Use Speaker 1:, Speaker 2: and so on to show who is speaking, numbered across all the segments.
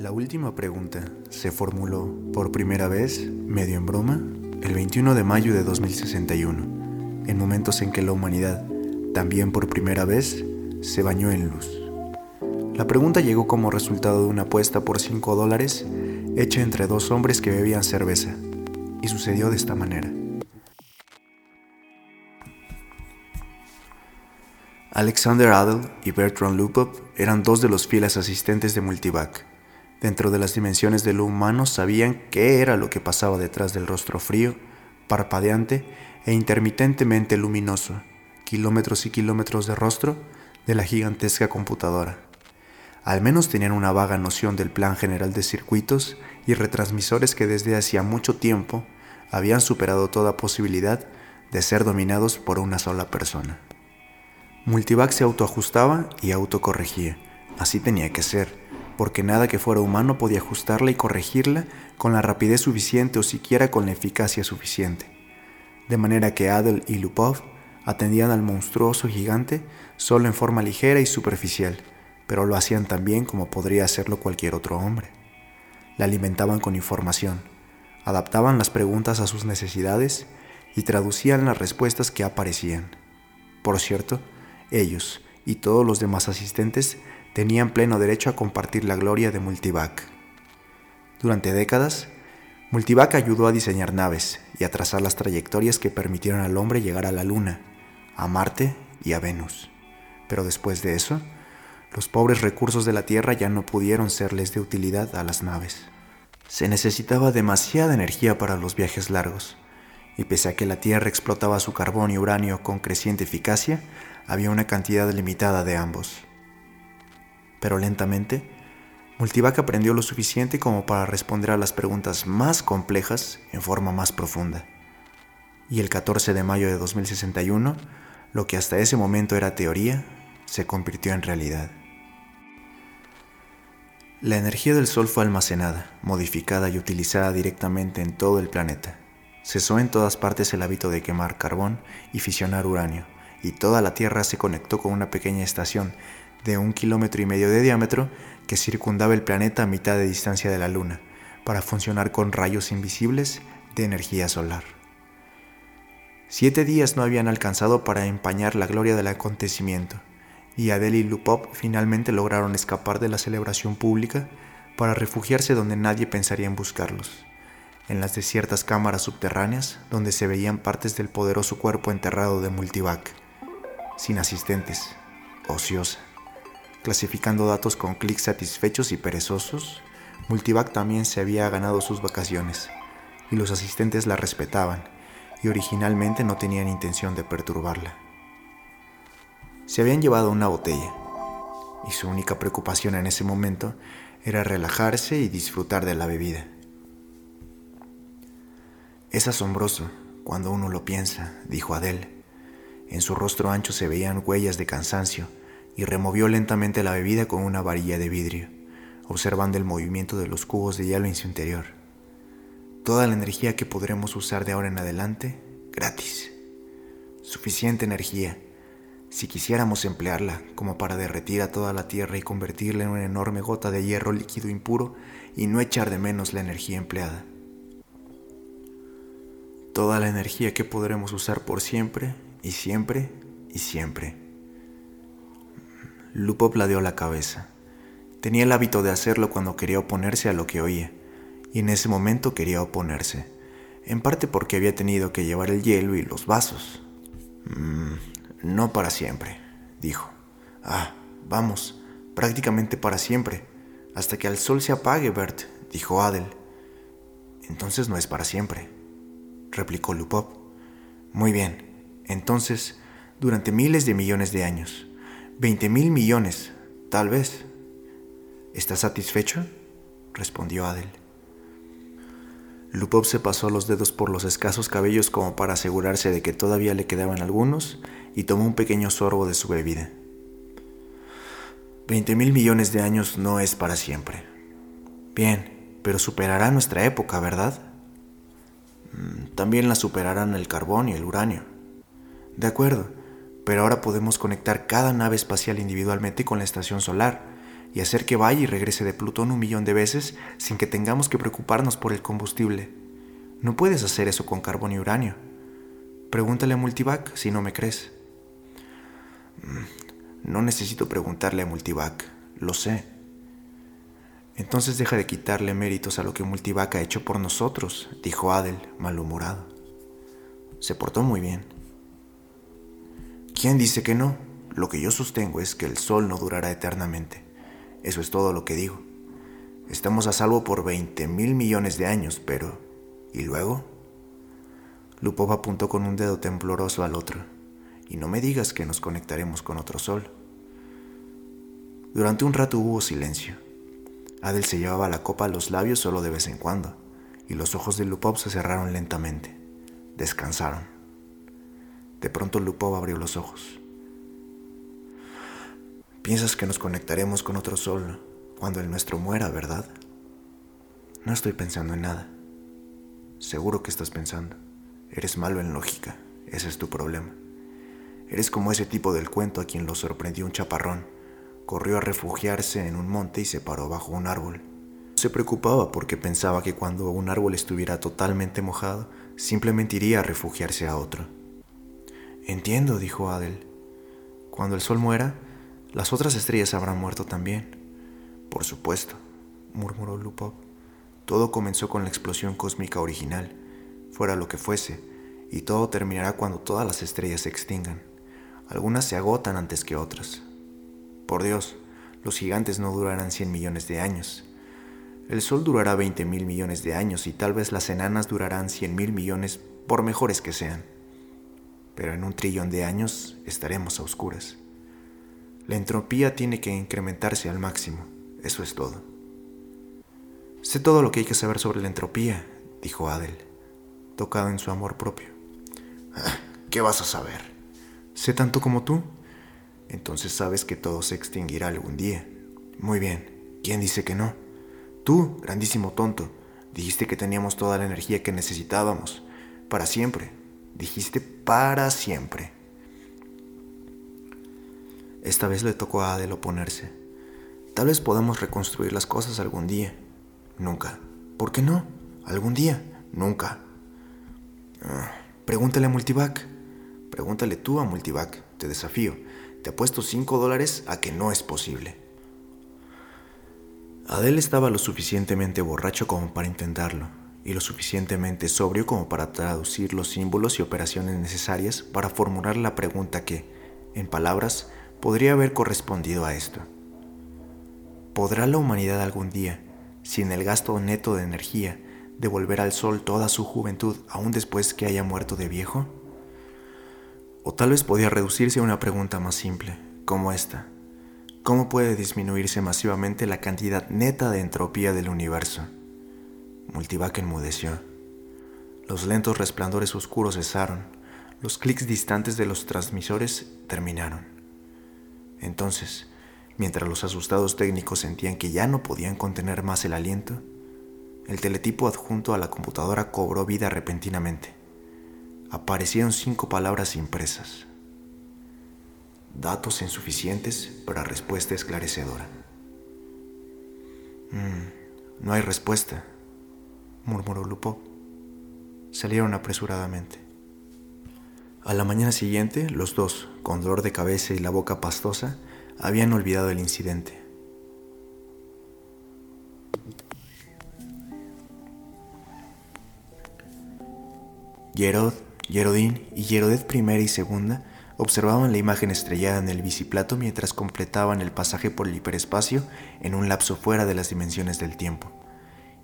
Speaker 1: La última pregunta se formuló por primera vez, medio en broma, el 21 de mayo de 2061, en momentos en que la humanidad, también por primera vez, se bañó en luz. La pregunta llegó como resultado de una apuesta por 5 dólares hecha entre dos hombres que bebían cerveza, y sucedió de esta manera. Alexander Adel y Bertrand Lupop eran dos de los fieles asistentes de Multivac. Dentro de las dimensiones de lo humano sabían qué era lo que pasaba detrás del rostro frío, parpadeante e intermitentemente luminoso, kilómetros y kilómetros de rostro de la gigantesca computadora. Al menos tenían una vaga noción del plan general de circuitos y retransmisores que desde hacía mucho tiempo habían superado toda posibilidad de ser dominados por una sola persona. Multivac se autoajustaba y autocorregía. Así tenía que ser, porque nada que fuera humano podía ajustarla y corregirla con la rapidez suficiente o siquiera con la eficacia suficiente. De manera que Adel y Lupov atendían al monstruoso gigante solo en forma ligera y superficial, pero lo hacían tan bien como podría hacerlo cualquier otro hombre. La alimentaban con información, adaptaban las preguntas a sus necesidades y traducían las respuestas que aparecían. Por cierto, ellos y todos los demás asistentes tenían pleno derecho a compartir la gloria de Multivac. Durante décadas, Multivac ayudó a diseñar naves y a trazar las trayectorias que permitieron al hombre llegar a la Luna, a Marte y a Venus. Pero después de eso, los pobres recursos de la Tierra ya no pudieron serles de utilidad a las naves. Se necesitaba demasiada energía para los viajes largos, y pese a que la Tierra explotaba su carbón y uranio con creciente eficacia, había una cantidad limitada de ambos. Pero lentamente, Multivac aprendió lo suficiente como para responder a las preguntas más complejas en forma más profunda. Y el 14 de mayo de 2061, lo que hasta ese momento era teoría, se convirtió en realidad. La energía del Sol fue almacenada, modificada y utilizada directamente en todo el planeta. Cesó en todas partes el hábito de quemar carbón y fisionar uranio, y toda la Tierra se conectó con una pequeña estación de un kilómetro y medio de diámetro que circundaba el planeta a mitad de distancia de la Luna, para funcionar con rayos invisibles de energía solar. Siete días no habían alcanzado para empañar la gloria del acontecimiento, y Adele y Lupop finalmente lograron escapar de la celebración pública para refugiarse donde nadie pensaría en buscarlos, en las desiertas cámaras subterráneas donde se veían partes del poderoso cuerpo enterrado de Multivac sin asistentes, ociosa. Clasificando datos con clics satisfechos y perezosos, Multivac también se había ganado sus vacaciones, y los asistentes la respetaban, y originalmente no tenían intención de perturbarla. Se habían llevado una botella, y su única preocupación en ese momento era relajarse y disfrutar de la bebida. Es asombroso cuando uno lo piensa, dijo Adele en su rostro ancho se veían huellas de cansancio y removió lentamente la bebida con una varilla de vidrio, observando el movimiento de los cubos de hielo en su interior. Toda la energía que podremos usar de ahora en adelante, gratis. Suficiente energía, si quisiéramos emplearla como para derretir a toda la Tierra y convertirla en una enorme gota de hierro líquido impuro y no echar de menos la energía empleada. Toda la energía que podremos usar por siempre y siempre y siempre. Lupo pladeó la cabeza. Tenía el hábito de hacerlo cuando quería oponerse a lo que oía, y en ese momento quería oponerse, en parte porque había tenido que llevar el hielo y los vasos. Mm, no para siempre, dijo. Ah, vamos, prácticamente para siempre, hasta que el sol se apague, Bert, dijo Adel. Entonces no es para siempre, replicó Lupop. Muy bien, entonces, durante miles de millones de años, 20 mil millones, tal vez. ¿Estás satisfecho? respondió Adel. Lupov se pasó los dedos por los escasos cabellos como para asegurarse de que todavía le quedaban algunos y tomó un pequeño sorbo de su bebida. Veinte mil millones de años no es para siempre. Bien, pero superará nuestra época, ¿verdad? Mm, también la superarán el carbón y el uranio. De acuerdo, pero ahora podemos conectar cada nave espacial individualmente con la estación solar, y hacer que vaya y regrese de Plutón un millón de veces sin que tengamos que preocuparnos por el combustible. No puedes hacer eso con carbón y uranio. Pregúntale a Multivac si no me crees. Mm, no necesito preguntarle a Multivac, lo sé. Entonces deja de quitarle méritos a lo que Multivac ha hecho por nosotros, dijo Adel, malhumorado. Se portó muy bien. ¿Quién dice que no? Lo que yo sostengo es que el sol no durará eternamente. Eso es todo lo que digo. Estamos a salvo por 20 mil millones de años, pero... ¿Y luego? Lupov apuntó con un dedo tembloroso al otro. Y no me digas que nos conectaremos con otro sol. Durante un rato hubo silencio. Adel se llevaba la copa a los labios solo de vez en cuando, y los ojos de Lupov se cerraron lentamente. Descansaron. De pronto Lupov abrió los ojos. Piensas que nos conectaremos con otro sol cuando el nuestro muera, ¿verdad? No estoy pensando en nada. Seguro que estás pensando. Eres malo en lógica. Ese es tu problema. Eres como ese tipo del cuento a quien lo sorprendió un chaparrón. Corrió a refugiarse en un monte y se paró bajo un árbol. Se preocupaba porque pensaba que cuando un árbol estuviera totalmente mojado, simplemente iría a refugiarse a otro. Entiendo, dijo Adel. Cuando el sol muera, las otras estrellas habrán muerto también. Por supuesto, murmuró Lupov. Todo comenzó con la explosión cósmica original, fuera lo que fuese, y todo terminará cuando todas las estrellas se extingan. Algunas se agotan antes que otras. Por Dios, los gigantes no durarán 100 millones de años. El Sol durará 20 mil millones de años y tal vez las enanas durarán 100 mil millones por mejores que sean. Pero en un trillón de años estaremos a oscuras. La entropía tiene que incrementarse al máximo, eso es todo. Sé todo lo que hay que saber sobre la entropía, dijo Adel, tocado en su amor propio. ¿Qué vas a saber? Sé tanto como tú. Entonces sabes que todo se extinguirá algún día. Muy bien, ¿quién dice que no? Tú, grandísimo tonto, dijiste que teníamos toda la energía que necesitábamos, para siempre. Dijiste para siempre. Esta vez le tocó a Adel oponerse. Tal vez podamos reconstruir las cosas algún día. Nunca. ¿Por qué no? ¿Algún día? Nunca. Ah, pregúntale a Multivac. Pregúntale tú a Multivac. Te desafío. Te apuesto 5 dólares a que no es posible. Adel estaba lo suficientemente borracho como para intentarlo, y lo suficientemente sobrio como para traducir los símbolos y operaciones necesarias para formular la pregunta que, en palabras, podría haber correspondido a esto. ¿Podrá la humanidad algún día, sin el gasto neto de energía, devolver al sol toda su juventud aún después que haya muerto de viejo? O tal vez podía reducirse a una pregunta más simple, como esta. ¿Cómo puede disminuirse masivamente la cantidad neta de entropía del universo? Multivac enmudeció. Los lentos resplandores oscuros cesaron, los clics distantes de los transmisores terminaron. Entonces, mientras los asustados técnicos sentían que ya no podían contener más el aliento, el teletipo adjunto a la computadora cobró vida repentinamente. Aparecieron cinco palabras impresas. Datos insuficientes para respuesta esclarecedora. Mm, no hay respuesta, murmuró Lupo. Salieron apresuradamente. A la mañana siguiente, los dos, con dolor de cabeza y la boca pastosa, habían olvidado el incidente. Gerod, Gerodín y Gerodet I y II observaban la imagen estrellada en el biciplato mientras completaban el pasaje por el hiperespacio en un lapso fuera de las dimensiones del tiempo.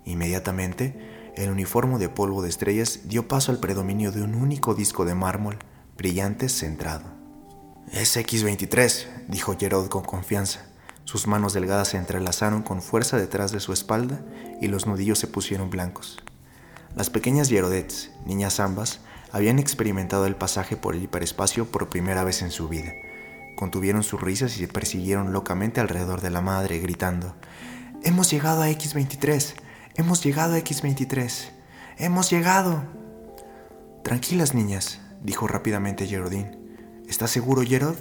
Speaker 1: Inmediatamente, el uniforme de polvo de estrellas dio paso al predominio de un único disco de mármol, brillante, centrado. Es X-23, dijo Gerard con confianza. Sus manos delgadas se entrelazaron con fuerza detrás de su espalda y los nudillos se pusieron blancos. Las pequeñas Gerodets, niñas ambas, habían experimentado el pasaje por el hiperespacio por primera vez en su vida. Contuvieron sus risas y se persiguieron locamente alrededor de la madre, gritando, Hemos llegado a X-23, Hemos llegado a X23. Hemos llegado. Tranquilas, niñas, dijo rápidamente Geraldine. ¿Estás seguro, Gerard?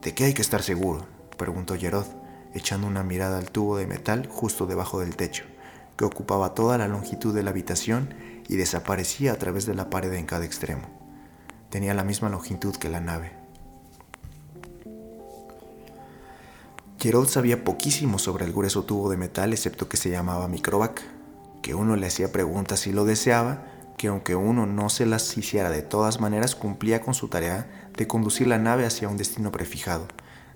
Speaker 1: ¿De qué hay que estar seguro? preguntó Gerard. echando una mirada al tubo de metal justo debajo del techo, que ocupaba toda la longitud de la habitación y desaparecía a través de la pared en cada extremo. Tenía la misma longitud que la nave. Gerald sabía poquísimo sobre el grueso tubo de metal excepto que se llamaba microvac, que uno le hacía preguntas si lo deseaba, que aunque uno no se las hiciera de todas maneras, cumplía con su tarea de conducir la nave hacia un destino prefijado,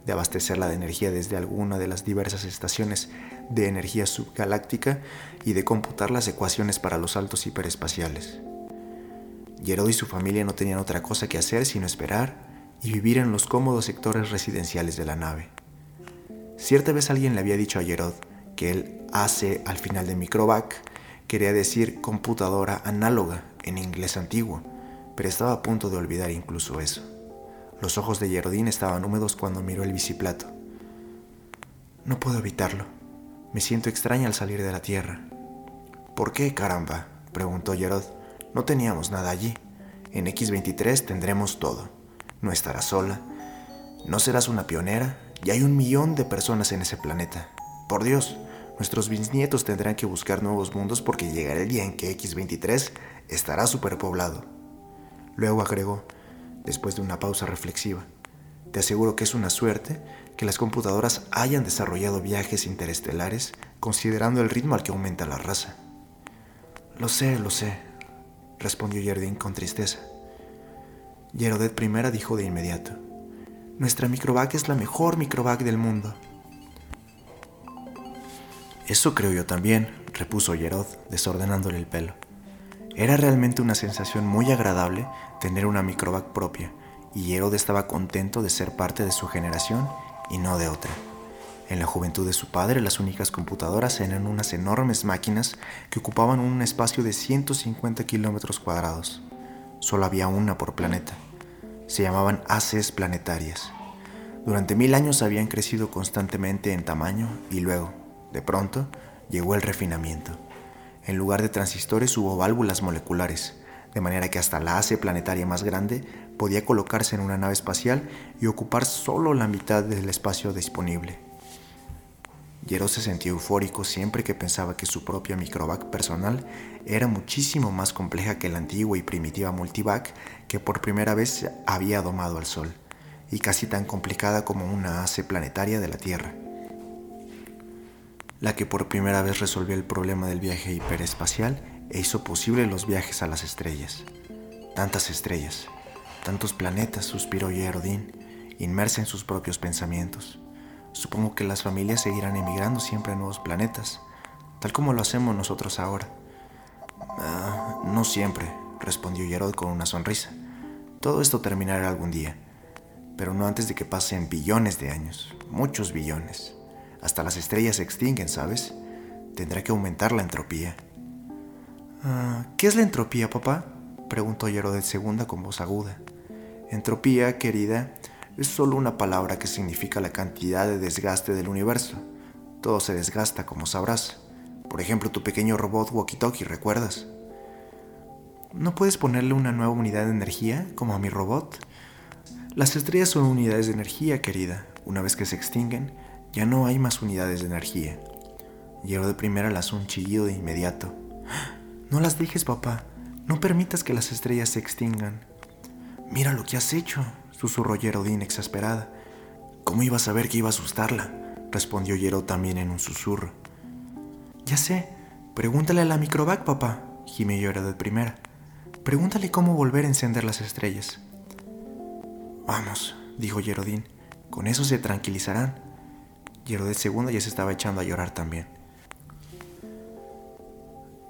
Speaker 1: de abastecerla de energía desde alguna de las diversas estaciones de energía subgaláctica y de computar las ecuaciones para los saltos hiperespaciales. Gerod y su familia no tenían otra cosa que hacer sino esperar y vivir en los cómodos sectores residenciales de la nave. Cierta vez alguien le había dicho a Gerod que el AC al final de Microvac quería decir computadora análoga en inglés antiguo, pero estaba a punto de olvidar incluso eso. Los ojos de Gerodín estaban húmedos cuando miró el biciplato. No puedo evitarlo. Me siento extraña al salir de la Tierra. ¿Por qué, caramba? preguntó Gerod. No teníamos nada allí. En X23 tendremos todo. No estarás sola. No serás una pionera. Y hay un millón de personas en ese planeta. Por Dios, nuestros bisnietos tendrán que buscar nuevos mundos porque llegará el día en que X23 estará superpoblado. Luego agregó, después de una pausa reflexiva, te aseguro que es una suerte que las computadoras hayan desarrollado viajes interestelares considerando el ritmo al que aumenta la raza. Lo sé, lo sé, respondió Jardín con tristeza. Yerodet primera dijo de inmediato, nuestra microvac es la mejor microvac del mundo. Eso creo yo también, repuso Yerod, desordenándole el pelo. Era realmente una sensación muy agradable tener una microvac propia, y Yerod estaba contento de ser parte de su generación y no de otra. En la juventud de su padre, las únicas computadoras eran unas enormes máquinas que ocupaban un espacio de 150 kilómetros cuadrados. Solo había una por planeta. Se llamaban haces planetarias. Durante mil años habían crecido constantemente en tamaño y luego, de pronto, llegó el refinamiento. En lugar de transistores hubo válvulas moleculares, de manera que hasta la ACE planetaria más grande podía colocarse en una nave espacial y ocupar solo la mitad del espacio disponible. Jero se sentía eufórico siempre que pensaba que su propia microvac personal era muchísimo más compleja que la antigua y primitiva multivac que por primera vez había domado al Sol, y casi tan complicada como una ACE planetaria de la Tierra. La que por primera vez resolvió el problema del viaje hiperespacial e hizo posible los viajes a las estrellas. Tantas estrellas, tantos planetas, suspiró Yerodín, inmersa en sus propios pensamientos. Supongo que las familias seguirán emigrando siempre a nuevos planetas, tal como lo hacemos nosotros ahora. Ah, no siempre, respondió Yerod con una sonrisa. Todo esto terminará algún día, pero no antes de que pasen billones de años, muchos billones. Hasta las estrellas se extinguen, ¿sabes? Tendrá que aumentar la entropía. Ah, ¿Qué es la entropía, papá? preguntó Yerod segunda con voz aguda. Entropía, querida, es solo una palabra que significa la cantidad de desgaste del universo. Todo se desgasta, como sabrás. Por ejemplo, tu pequeño robot walkie-talkie, ¿recuerdas? ¿No puedes ponerle una nueva unidad de energía, como a mi robot? Las estrellas son unidades de energía, querida. Una vez que se extinguen, ya no hay más unidades de energía. Llegó de primera las un chillido de inmediato. No las dejes, papá. No permitas que las estrellas se extingan. Mira lo que has hecho susurró Yerodín exasperada. ¿Cómo iba a saber que iba a asustarla? respondió Yero también en un susurro. Ya sé, pregúntale a la microvac, papá, gimió de primera. Pregúntale cómo volver a encender las estrellas. Vamos, dijo Yerodín, con eso se tranquilizarán. Yerodet segunda ya se estaba echando a llorar también.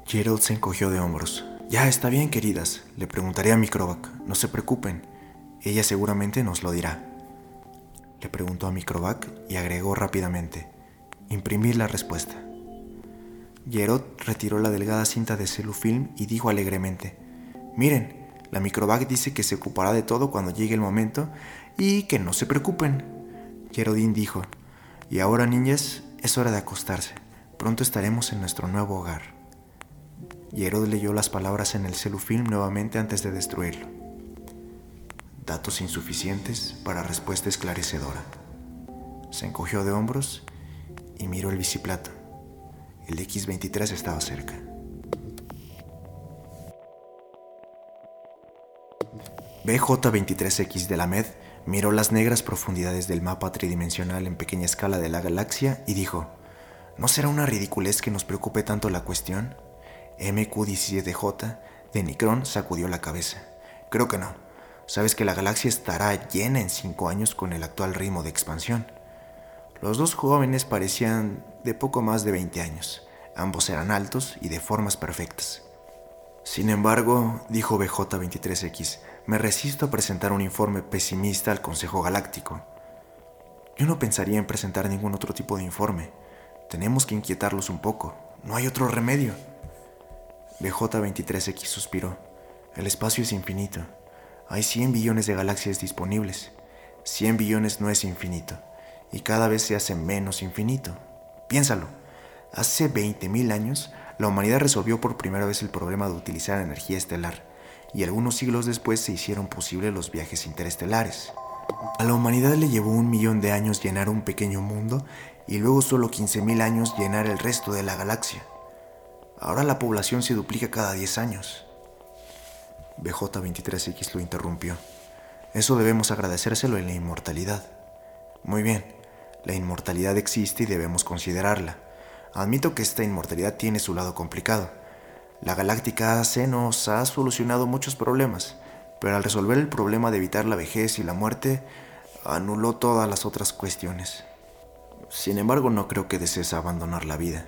Speaker 1: Gerald se encogió de hombros. Ya está bien, queridas, le preguntaré a Microvac, no se preocupen. Ella seguramente nos lo dirá. Le preguntó a Microvac y agregó rápidamente, imprimir la respuesta. Gerot retiró la delgada cinta de celufilm y dijo alegremente, miren, la Microvac dice que se ocupará de todo cuando llegue el momento y que no se preocupen. Gerodín dijo, y ahora niñas, es hora de acostarse. Pronto estaremos en nuestro nuevo hogar. Gerod leyó las palabras en el celufilm nuevamente antes de destruirlo datos insuficientes para respuesta esclarecedora. Se encogió de hombros y miró el biciplato. El X-23 estaba cerca. BJ-23X de la MED miró las negras profundidades del mapa tridimensional en pequeña escala de la galaxia y dijo, ¿no será una ridiculez que nos preocupe tanto la cuestión? MQ-17J de Nicron sacudió la cabeza. Creo que no. Sabes que la galaxia estará llena en cinco años con el actual ritmo de expansión. Los dos jóvenes parecían de poco más de 20 años. Ambos eran altos y de formas perfectas. Sin embargo, dijo BJ-23X, me resisto a presentar un informe pesimista al Consejo Galáctico. Yo no pensaría en presentar ningún otro tipo de informe. Tenemos que inquietarlos un poco. No hay otro remedio. BJ-23X suspiró. El espacio es infinito. Hay 100 billones de galaxias disponibles. 100 billones no es infinito. Y cada vez se hace menos infinito. Piénsalo. Hace 20.000 años, la humanidad resolvió por primera vez el problema de utilizar energía estelar y algunos siglos después se hicieron posibles los viajes interestelares. A la humanidad le llevó un millón de años llenar un pequeño mundo y luego solo 15.000 años llenar el resto de la galaxia. Ahora la población se duplica cada 10 años. BJ23X lo interrumpió. Eso debemos agradecérselo en la inmortalidad. Muy bien, la inmortalidad existe y debemos considerarla. Admito que esta inmortalidad tiene su lado complicado la Galáctica AC nos ha solucionado muchos problemas, pero al resolver el problema de evitar la vejez y la muerte, anuló todas las otras cuestiones. Sin embargo, no creo que desees abandonar la vida.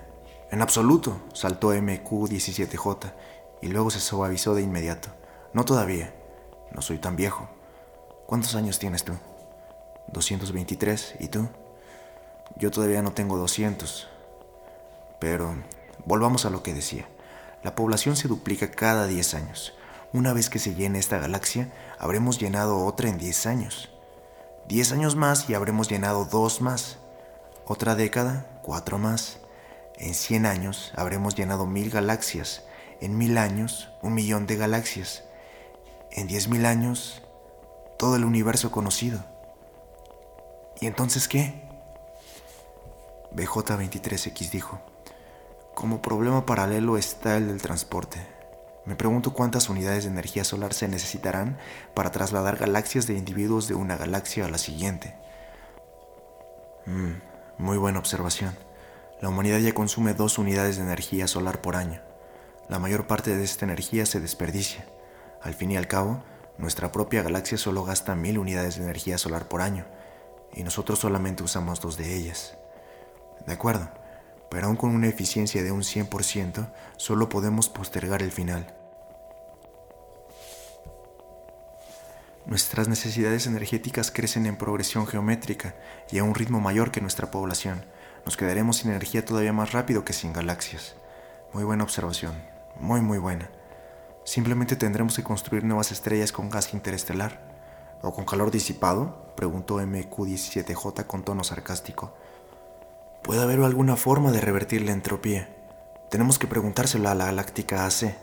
Speaker 1: En absoluto, saltó MQ-17J y luego se suavizó de inmediato. No todavía. No soy tan viejo. ¿Cuántos años tienes tú? 223. ¿Y tú? Yo todavía no tengo 200. Pero volvamos a lo que decía. La población se duplica cada 10 años. Una vez que se llene esta galaxia, habremos llenado otra en 10 años. 10 años más y habremos llenado dos más. Otra década, cuatro más. En 100 años habremos llenado mil galaxias. En mil años, un millón de galaxias. En 10.000 años, todo el universo conocido. ¿Y entonces qué? BJ23X dijo. Como problema paralelo está el del transporte. Me pregunto cuántas unidades de energía solar se necesitarán para trasladar galaxias de individuos de una galaxia a la siguiente. Mm, muy buena observación. La humanidad ya consume dos unidades de energía solar por año. La mayor parte de esta energía se desperdicia. Al fin y al cabo, nuestra propia galaxia solo gasta mil unidades de energía solar por año, y nosotros solamente usamos dos de ellas. De acuerdo pero aún con una eficiencia de un 100%, solo podemos postergar el final. Nuestras necesidades energéticas crecen en progresión geométrica y a un ritmo mayor que nuestra población. Nos quedaremos sin energía todavía más rápido que sin galaxias. Muy buena observación, muy muy buena. Simplemente tendremos que construir nuevas estrellas con gas interestelar. ¿O con calor disipado? preguntó MQ-17J con tono sarcástico. ¿Puede haber alguna forma de revertir la entropía? Tenemos que preguntárselo a la Galáctica AC.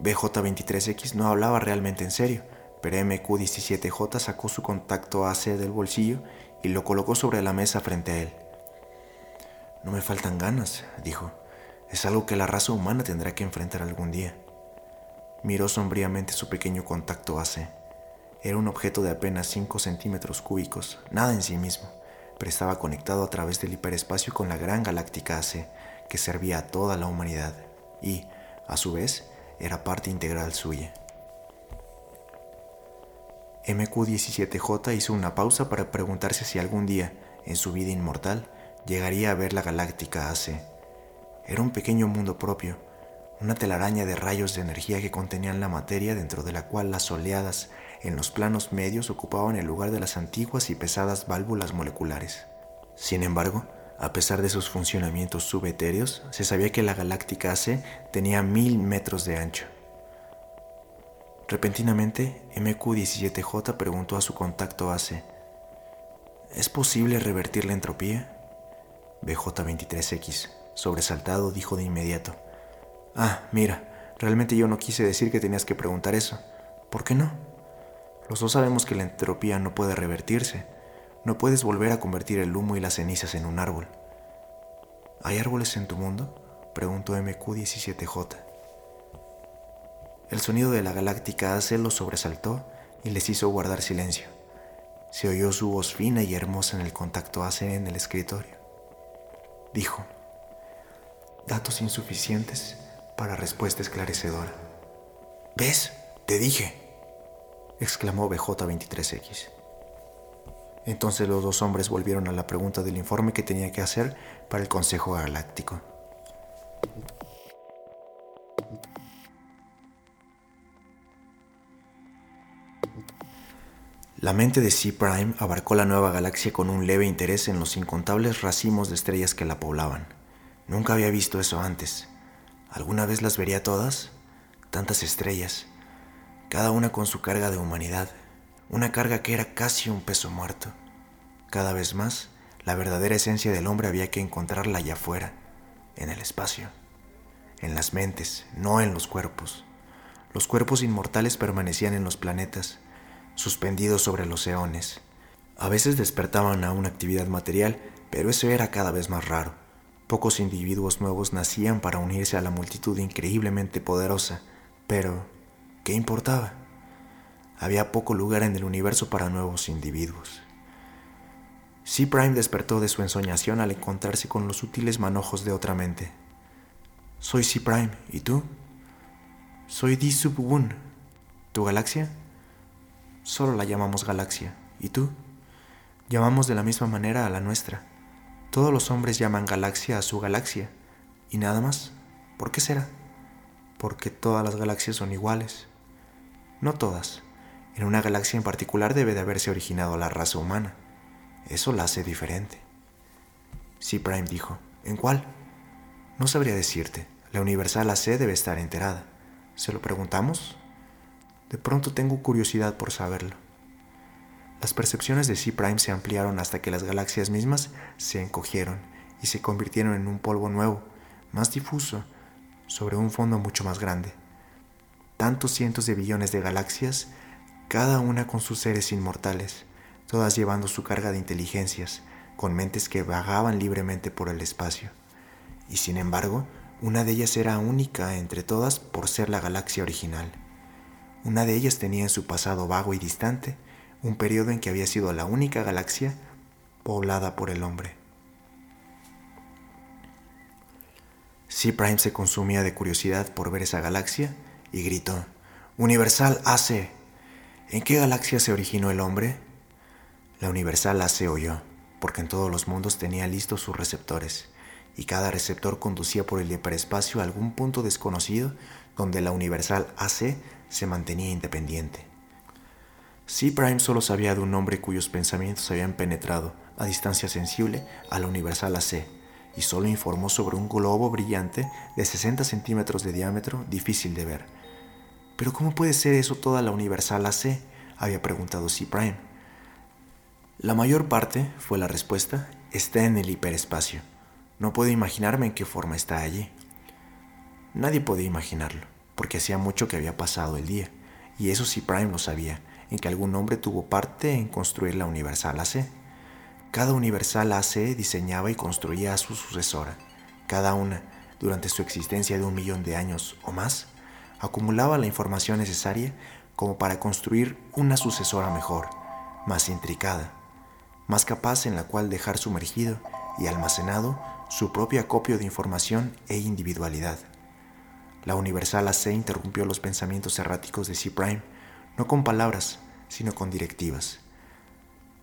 Speaker 1: BJ23X no hablaba realmente en serio, pero MQ17J sacó su contacto AC del bolsillo y lo colocó sobre la mesa frente a él. No me faltan ganas, dijo. Es algo que la raza humana tendrá que enfrentar algún día. Miró sombríamente su pequeño contacto AC. Era un objeto de apenas 5 centímetros cúbicos, nada en sí mismo pero estaba conectado a través del hiperespacio con la gran galáctica AC que servía a toda la humanidad y, a su vez, era parte integral suya. MQ-17J hizo una pausa para preguntarse si algún día, en su vida inmortal, llegaría a ver la galáctica AC. Era un pequeño mundo propio, una telaraña de rayos de energía que contenían la materia dentro de la cual las oleadas en los planos medios ocupaban el lugar de las antiguas y pesadas válvulas moleculares. Sin embargo, a pesar de sus funcionamientos subetéreos, se sabía que la galáctica AC tenía mil metros de ancho. Repentinamente, MQ-17J preguntó a su contacto AC, ¿Es posible revertir la entropía? BJ-23X, sobresaltado, dijo de inmediato, Ah, mira, realmente yo no quise decir que tenías que preguntar eso. ¿Por qué no? Los dos sabemos que la entropía no puede revertirse. No puedes volver a convertir el humo y las cenizas en un árbol. ¿Hay árboles en tu mundo? preguntó MQ-17J. El sonido de la galáctica AC los sobresaltó y les hizo guardar silencio. Se oyó su voz fina y hermosa en el contacto AC en el escritorio. Dijo, datos insuficientes para respuesta esclarecedora. ¿Ves? Te dije, exclamó BJ23X. Entonces los dos hombres volvieron a la pregunta del informe que tenía que hacer para el Consejo Galáctico. La mente de C Prime abarcó la nueva galaxia con un leve interés en los incontables racimos de estrellas que la poblaban. Nunca había visto eso antes. ¿Alguna vez las vería todas? Tantas estrellas, cada una con su carga de humanidad, una carga que era casi un peso muerto. Cada vez más, la verdadera esencia del hombre había que encontrarla allá afuera, en el espacio, en las mentes, no en los cuerpos. Los cuerpos inmortales permanecían en los planetas, suspendidos sobre los eones. A veces despertaban a una actividad material, pero eso era cada vez más raro. Pocos individuos nuevos nacían para unirse a la multitud increíblemente poderosa, pero ¿qué importaba? Había poco lugar en el universo para nuevos individuos. C. Prime despertó de su ensoñación al encontrarse con los sutiles manojos de otra mente. Soy C. Prime, ¿y tú? Soy D. Sub ¿Tu galaxia? Solo la llamamos galaxia. ¿Y tú? Llamamos de la misma manera a la nuestra. Todos los hombres llaman galaxia a su galaxia. ¿Y nada más? ¿Por qué será? Porque todas las galaxias son iguales. No todas. En una galaxia en particular debe de haberse originado la raza humana. Eso la hace diferente. Sí, Prime dijo. ¿En cuál? No sabría decirte. La Universal AC debe estar enterada. ¿Se lo preguntamos? De pronto tengo curiosidad por saberlo. Las percepciones de C Prime se ampliaron hasta que las galaxias mismas se encogieron y se convirtieron en un polvo nuevo, más difuso, sobre un fondo mucho más grande. Tantos cientos de billones de galaxias, cada una con sus seres inmortales, todas llevando su carga de inteligencias, con mentes que vagaban libremente por el espacio. Y sin embargo, una de ellas era única entre todas por ser la galaxia original. Una de ellas tenía en su pasado vago y distante un periodo en que había sido la única galaxia poblada por el hombre. C. Prime se consumía de curiosidad por ver esa galaxia y gritó, Universal AC, ¿en qué galaxia se originó el hombre? La Universal AC oyó, porque en todos los mundos tenía listos sus receptores, y cada receptor conducía por el hiperespacio a algún punto desconocido donde la Universal AC se mantenía independiente. C. Prime solo sabía de un hombre cuyos pensamientos habían penetrado a distancia sensible a la Universal AC y solo informó sobre un globo brillante de 60 centímetros de diámetro difícil de ver. ¿Pero cómo puede ser eso toda la Universal AC? había preguntado C. Prime. La mayor parte, fue la respuesta, está en el hiperespacio. No puedo imaginarme en qué forma está allí. Nadie podía imaginarlo porque hacía mucho que había pasado el día, y eso sí Prime lo sabía, en que algún hombre tuvo parte en construir la Universal AC. Cada Universal AC diseñaba y construía a su sucesora. Cada una, durante su existencia de un millón de años o más, acumulaba la información necesaria como para construir una sucesora mejor, más intricada, más capaz en la cual dejar sumergido y almacenado su propio acopio de información e individualidad. La Universal AC interrumpió los pensamientos erráticos de C. Prime, no con palabras, sino con directivas.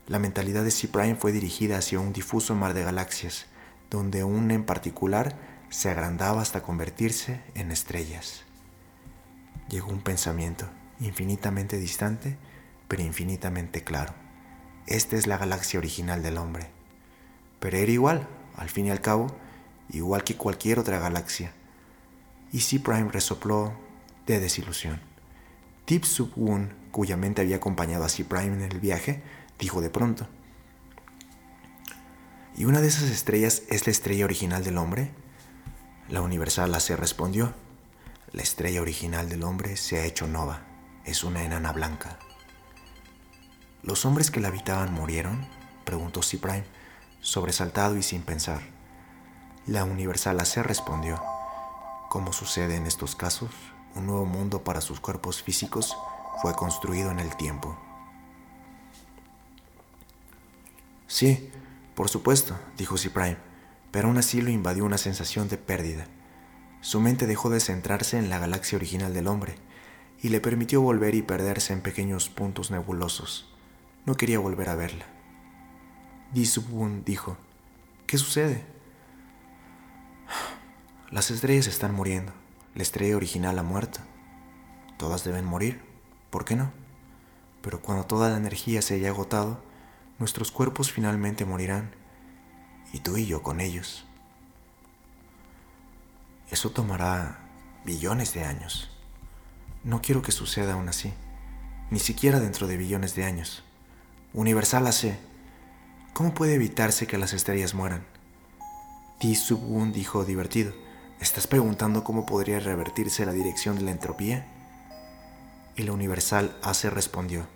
Speaker 1: La mentalidad de C. Prime fue dirigida hacia un difuso mar de galaxias, donde una en particular se agrandaba hasta convertirse en estrellas. Llegó un pensamiento infinitamente distante, pero infinitamente claro. Esta es la galaxia original del hombre. Pero era igual, al fin y al cabo, igual que cualquier otra galaxia y C. Prime resopló de desilusión. Tip Sub Woon, cuya mente había acompañado a C. Prime en el viaje, dijo de pronto: ¿Y una de esas estrellas es la estrella original del hombre? La Universal AC respondió: La estrella original del hombre se ha hecho nova, es una enana blanca. ¿Los hombres que la habitaban murieron? preguntó C. Prime, sobresaltado y sin pensar. La Universal AC respondió, como sucede en estos casos, un nuevo mundo para sus cuerpos físicos fue construido en el tiempo. Sí, por supuesto, dijo C-Prime, pero aún así lo invadió una sensación de pérdida. Su mente dejó de centrarse en la galaxia original del hombre y le permitió volver y perderse en pequeños puntos nebulosos. No quería volver a verla. Di Subun dijo, ¿qué sucede? Las estrellas están muriendo. La estrella original ha muerto. Todas deben morir. ¿Por qué no? Pero cuando toda la energía se haya agotado, nuestros cuerpos finalmente morirán. Y tú y yo con ellos. Eso tomará billones de años. No quiero que suceda aún así, ni siquiera dentro de billones de años. Universal AC, ¿cómo puede evitarse que las estrellas mueran? Ti Subun dijo divertido, ¿estás preguntando cómo podría revertirse la dirección de la entropía? Y la Universal AC respondió,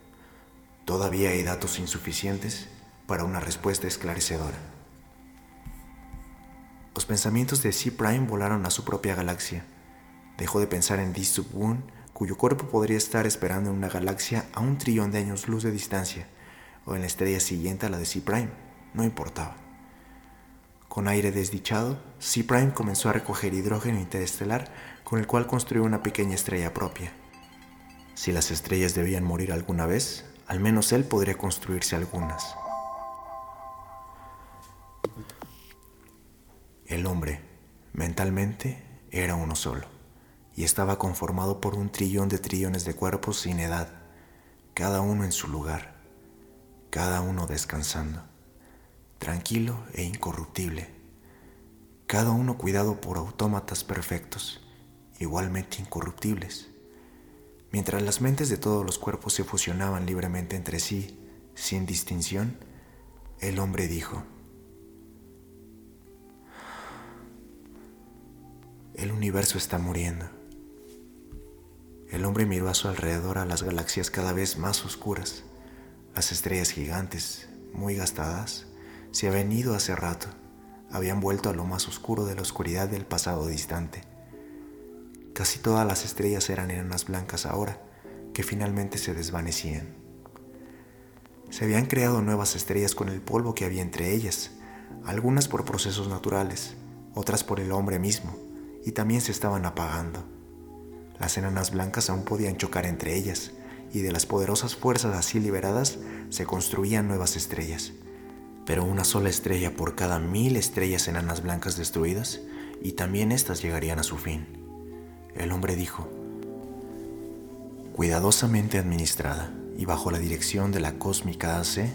Speaker 1: todavía hay datos insuficientes para una respuesta esclarecedora. Los pensamientos de C. Prime volaron a su propia galaxia. Dejó de pensar en D. Sub-1, cuyo cuerpo podría estar esperando en una galaxia a un trillón de años luz de distancia, o en la estrella siguiente a la de C. Prime. No importaba. Con aire desdichado, C. Prime comenzó a recoger hidrógeno interestelar con el cual construyó una pequeña estrella propia. Si las estrellas debían morir alguna vez, al menos él podría construirse algunas. El hombre, mentalmente, era uno solo, y estaba conformado por un trillón de trillones de cuerpos sin edad, cada uno en su lugar, cada uno descansando, tranquilo e incorruptible, cada uno cuidado por autómatas perfectos, igualmente incorruptibles. Mientras las mentes de todos los cuerpos se fusionaban libremente entre sí, sin distinción, el hombre dijo, El universo está muriendo. El hombre miró a su alrededor a las galaxias cada vez más oscuras. Las estrellas gigantes, muy gastadas, se habían ido hace rato, habían vuelto a lo más oscuro de la oscuridad del pasado distante. Casi todas las estrellas eran enanas blancas ahora, que finalmente se desvanecían. Se habían creado nuevas estrellas con el polvo que había entre ellas, algunas por procesos naturales, otras por el hombre mismo y también se estaban apagando. Las enanas blancas aún podían chocar entre ellas, y de las poderosas fuerzas así liberadas se construían nuevas estrellas. Pero una sola estrella por cada mil estrellas enanas blancas destruidas, y también éstas llegarían a su fin. El hombre dijo, cuidadosamente administrada y bajo la dirección de la cósmica AC,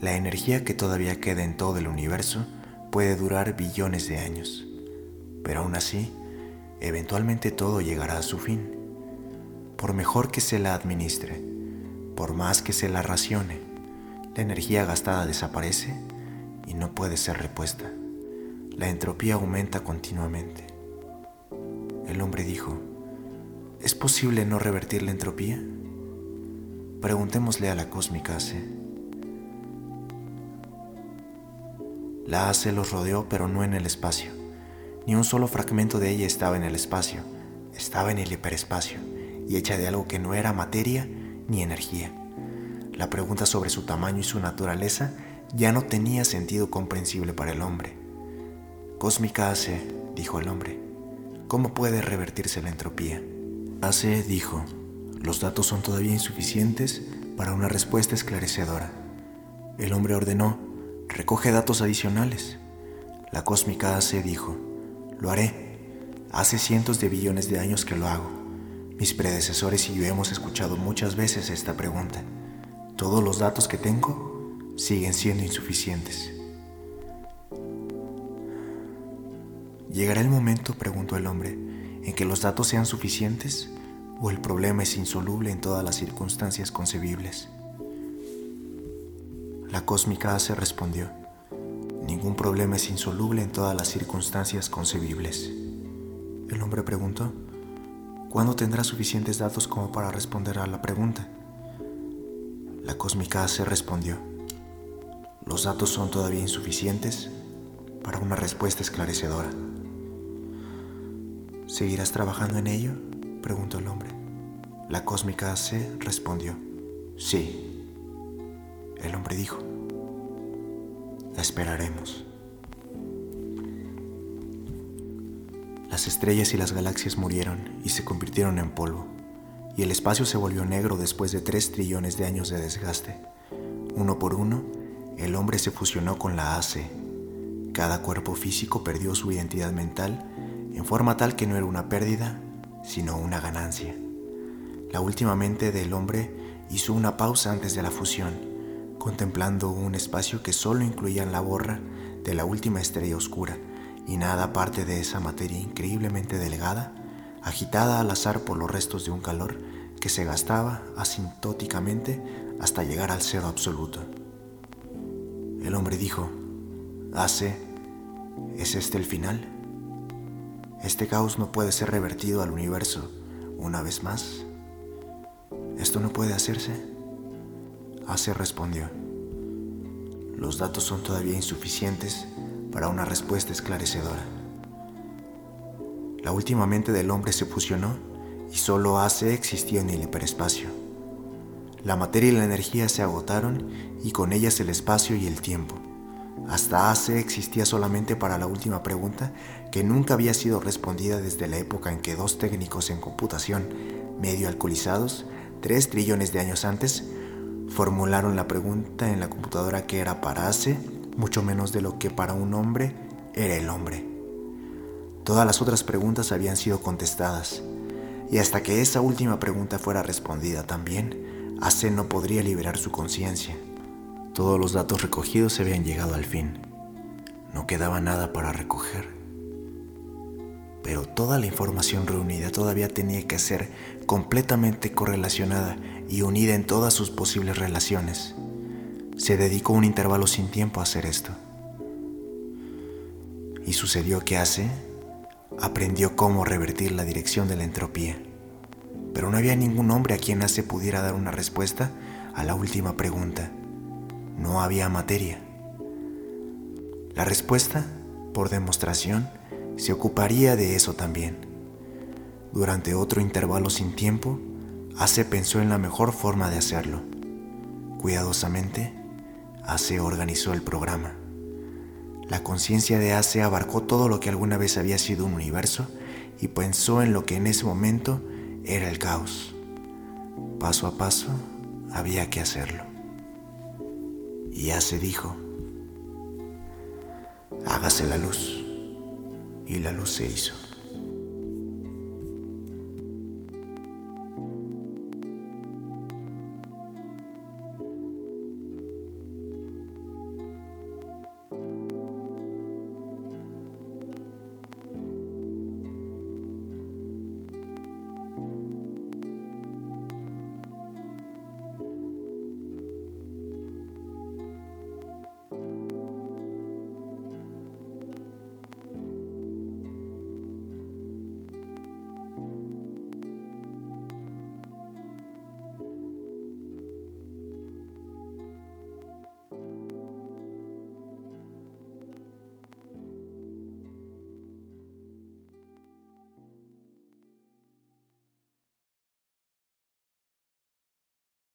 Speaker 1: la energía que todavía queda en todo el universo puede durar billones de años. Pero aún así, eventualmente todo llegará a su fin. Por mejor que se la administre, por más que se la racione, la energía gastada desaparece y no puede ser repuesta. La entropía aumenta continuamente. El hombre dijo, ¿es posible no revertir la entropía? Preguntémosle a la cósmica AC. La AC los rodeó pero no en el espacio. Ni un solo fragmento de ella estaba en el espacio, estaba en el hiperespacio y hecha de algo que no era materia ni energía. La pregunta sobre su tamaño y su naturaleza ya no tenía sentido comprensible para el hombre. Cósmica AC, dijo el hombre, ¿cómo puede revertirse la entropía? AC dijo, los datos son todavía insuficientes para una respuesta esclarecedora. El hombre ordenó, recoge datos adicionales. La cósmica AC dijo, lo haré. Hace cientos de billones de años que lo hago. Mis predecesores y yo hemos escuchado muchas veces esta pregunta. Todos los datos que tengo siguen siendo insuficientes. ¿Llegará el momento, preguntó el hombre, en que los datos sean suficientes o el problema es insoluble en todas las circunstancias concebibles? La cósmica se respondió. Ningún problema es insoluble en todas las circunstancias concebibles. El hombre preguntó, ¿cuándo tendrá suficientes datos como para responder a la pregunta? La cósmica se respondió, los datos son todavía insuficientes para una respuesta esclarecedora. ¿Seguirás trabajando en ello? preguntó el hombre. La cósmica AC respondió, sí. El hombre dijo, la esperaremos. Las estrellas y las galaxias murieron y se convirtieron en polvo, y el espacio se volvió negro después de tres trillones de años de desgaste. Uno por uno, el hombre se fusionó con la AC. Cada cuerpo físico perdió su identidad mental en forma tal que no era una pérdida, sino una ganancia. La última mente del hombre hizo una pausa antes de la fusión, contemplando un espacio que solo incluía la borra de la última estrella oscura y nada aparte de esa materia increíblemente delgada, agitada al azar por los restos de un calor que se gastaba asintóticamente hasta llegar al cero absoluto. El hombre dijo, Hace, ¿es este el final? Este caos no puede ser revertido al universo una vez más. ¿Esto no puede hacerse? Hace respondió, los datos son todavía insuficientes para una respuesta esclarecedora. La última mente del hombre se fusionó y solo Ace existió en el hiperespacio. La materia y la energía se agotaron y con ellas el espacio y el tiempo. Hasta Ace existía solamente para la última pregunta que nunca había sido respondida desde la época en que dos técnicos en computación, medio alcoholizados, tres trillones de años antes, formularon la pregunta en la computadora que era para Ace mucho menos de lo que para un hombre era el hombre. Todas las otras preguntas habían sido contestadas, y hasta que esa última pregunta fuera respondida también, Ace no podría liberar su conciencia. Todos los datos recogidos se habían llegado al fin. No quedaba nada para recoger. Pero toda la información reunida todavía tenía que ser completamente correlacionada y unida en todas sus posibles relaciones se dedicó un intervalo sin tiempo a hacer esto. Y sucedió que hace aprendió cómo revertir la dirección de la entropía. Pero no había ningún hombre a quien Ace pudiera dar una respuesta a la última pregunta. No había materia. La respuesta, por demostración, se ocuparía de eso también. Durante otro intervalo sin tiempo, Ace pensó en la mejor forma de hacerlo. Cuidadosamente, Ace organizó el programa. La conciencia de Ace abarcó todo lo que alguna vez había sido un universo y pensó en lo que en ese momento era el caos. Paso a paso había que hacerlo. Y Ace dijo, hágase la luz. Y la luz se hizo.